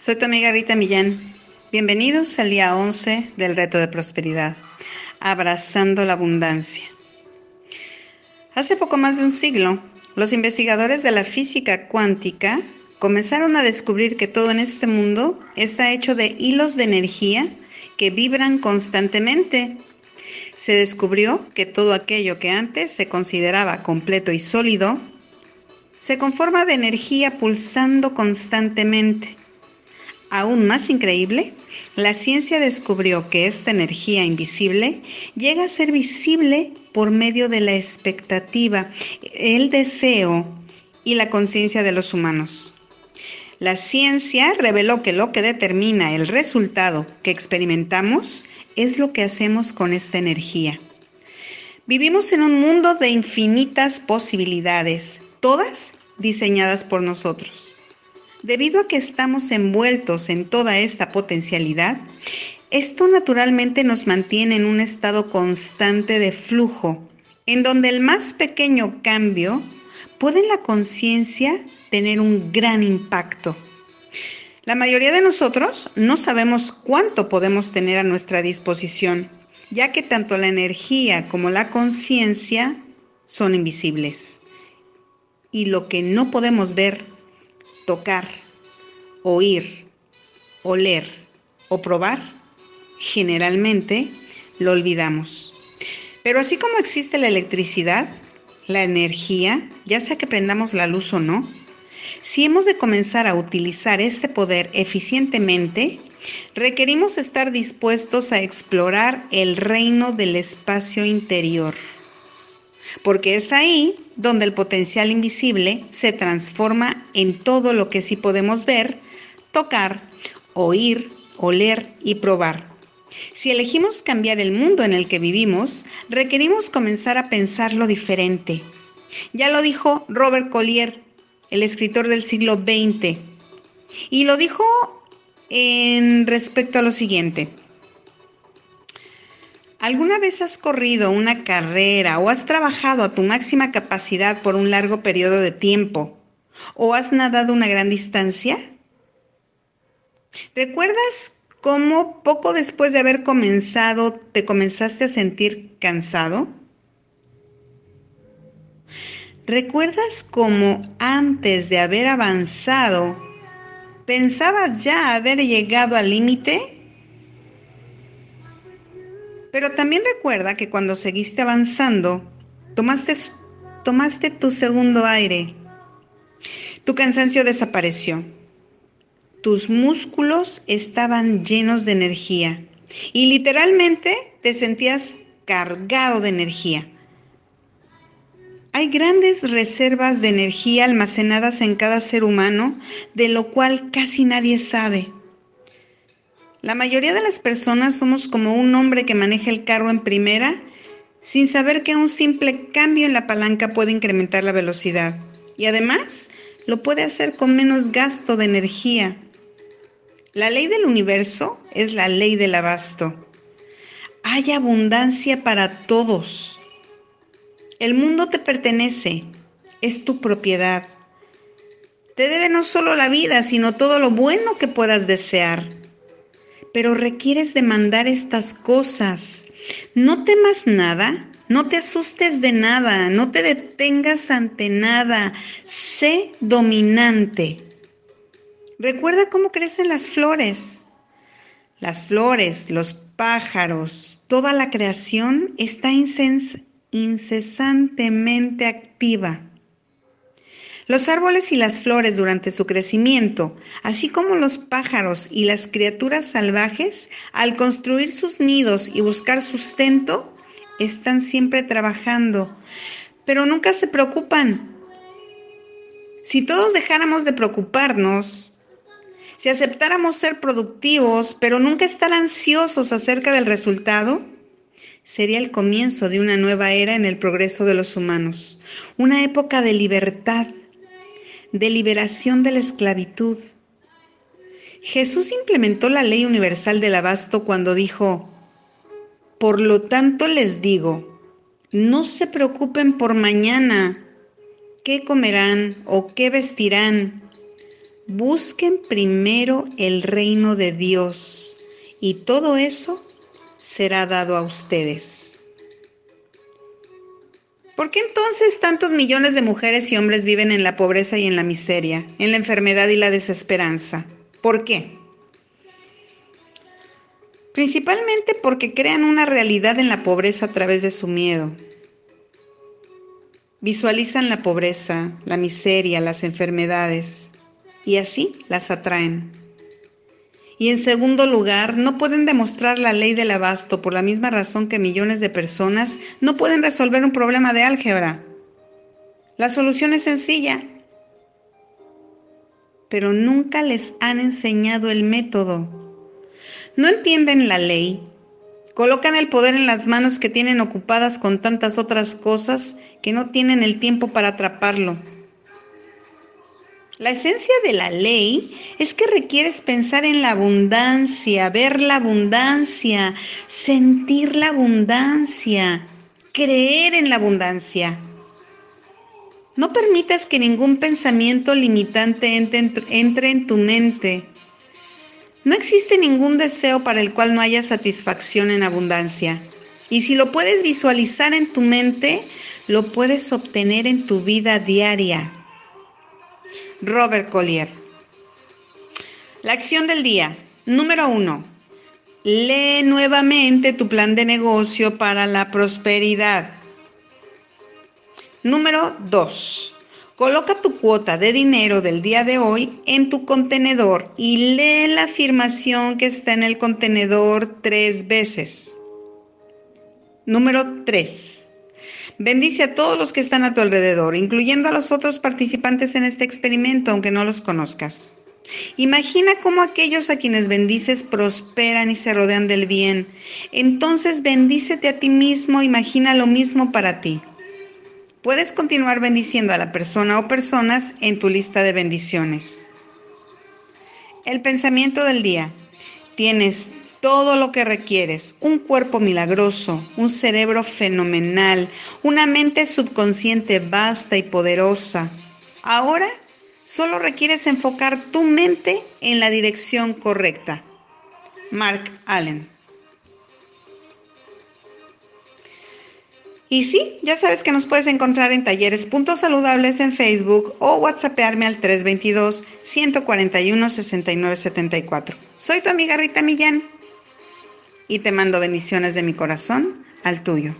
soy tu amiga Rita Millán. Bienvenidos al día 11 del reto de prosperidad, abrazando la abundancia. Hace poco más de un siglo, los investigadores de la física cuántica comenzaron a descubrir que todo en este mundo está hecho de hilos de energía que vibran constantemente. Se descubrió que todo aquello que antes se consideraba completo y sólido se conforma de energía pulsando constantemente. Aún más increíble, la ciencia descubrió que esta energía invisible llega a ser visible por medio de la expectativa, el deseo y la conciencia de los humanos. La ciencia reveló que lo que determina el resultado que experimentamos es lo que hacemos con esta energía. Vivimos en un mundo de infinitas posibilidades, todas diseñadas por nosotros. Debido a que estamos envueltos en toda esta potencialidad, esto naturalmente nos mantiene en un estado constante de flujo, en donde el más pequeño cambio puede en la conciencia tener un gran impacto. La mayoría de nosotros no sabemos cuánto podemos tener a nuestra disposición, ya que tanto la energía como la conciencia son invisibles. Y lo que no podemos ver tocar, oír, oler o probar, generalmente lo olvidamos. Pero así como existe la electricidad, la energía, ya sea que prendamos la luz o no, si hemos de comenzar a utilizar este poder eficientemente, requerimos estar dispuestos a explorar el reino del espacio interior porque es ahí donde el potencial invisible se transforma en todo lo que sí podemos ver, tocar, oír, oler y probar. Si elegimos cambiar el mundo en el que vivimos, requerimos comenzar a pensarlo diferente. Ya lo dijo Robert Collier, el escritor del siglo XX, y lo dijo en respecto a lo siguiente. ¿Alguna vez has corrido una carrera o has trabajado a tu máxima capacidad por un largo periodo de tiempo? ¿O has nadado una gran distancia? ¿Recuerdas cómo poco después de haber comenzado te comenzaste a sentir cansado? ¿Recuerdas cómo antes de haber avanzado pensabas ya haber llegado al límite? Pero también recuerda que cuando seguiste avanzando, tomaste, tomaste tu segundo aire. Tu cansancio desapareció. Tus músculos estaban llenos de energía y literalmente te sentías cargado de energía. Hay grandes reservas de energía almacenadas en cada ser humano, de lo cual casi nadie sabe. La mayoría de las personas somos como un hombre que maneja el carro en primera sin saber que un simple cambio en la palanca puede incrementar la velocidad y además lo puede hacer con menos gasto de energía. La ley del universo es la ley del abasto. Hay abundancia para todos. El mundo te pertenece, es tu propiedad. Te debe no solo la vida, sino todo lo bueno que puedas desear pero requieres demandar estas cosas. No temas nada, no te asustes de nada, no te detengas ante nada, sé dominante. Recuerda cómo crecen las flores. Las flores, los pájaros, toda la creación está incesantemente activa. Los árboles y las flores durante su crecimiento, así como los pájaros y las criaturas salvajes, al construir sus nidos y buscar sustento, están siempre trabajando, pero nunca se preocupan. Si todos dejáramos de preocuparnos, si aceptáramos ser productivos, pero nunca estar ansiosos acerca del resultado, sería el comienzo de una nueva era en el progreso de los humanos, una época de libertad, de liberación de la esclavitud. Jesús implementó la ley universal del abasto cuando dijo, por lo tanto les digo, no se preocupen por mañana, qué comerán o qué vestirán. busquen primero el reino de Dios y todo eso será dado a ustedes. ¿Por qué entonces tantos millones de mujeres y hombres viven en la pobreza y en la miseria, en la enfermedad y la desesperanza? ¿Por qué? Principalmente porque crean una realidad en la pobreza a través de su miedo. Visualizan la pobreza, la miseria, las enfermedades y así las atraen. Y en segundo lugar, no pueden demostrar la ley del abasto por la misma razón que millones de personas no pueden resolver un problema de álgebra. La solución es sencilla, pero nunca les han enseñado el método. No entienden la ley, colocan el poder en las manos que tienen ocupadas con tantas otras cosas que no tienen el tiempo para atraparlo. La esencia de la ley es que requieres pensar en la abundancia, ver la abundancia, sentir la abundancia, creer en la abundancia. No permitas que ningún pensamiento limitante entre, en tu mente. No existe ningún deseo para el cual no haya satisfacción en abundancia. Y si lo puedes visualizar en tu mente, lo puedes obtener en tu vida diaria. Robert Collier. La acción del día. Número uno. Lee nuevamente tu plan de negocio para la prosperidad. Número 2. Coloca tu cuota de dinero del día de hoy en tu contenedor y lee la afirmación que está en el contenedor tres veces. Número 3. Bendice a todos los que están a tu alrededor, incluyendo a los otros participantes en este experimento, aunque no los conozcas. Imagina cómo aquellos a quienes bendices prosperan y se rodean del bien. Entonces bendícete a ti mismo, imagina lo mismo para ti. Puedes continuar bendiciendo a la persona o personas en tu lista de bendiciones. El pensamiento del día. Tienes todo lo que requieres, un cuerpo milagroso, un cerebro fenomenal, una mente subconsciente vasta y poderosa. Ahora solo requieres enfocar tu mente en la dirección correcta. Mark Allen. Y sí, ya sabes que nos puedes encontrar en talleres puntos saludables en Facebook o WhatsAppearme al 322 141 6974. Soy tu amiga Rita Millán y te mando bendiciones de mi corazón al tuyo.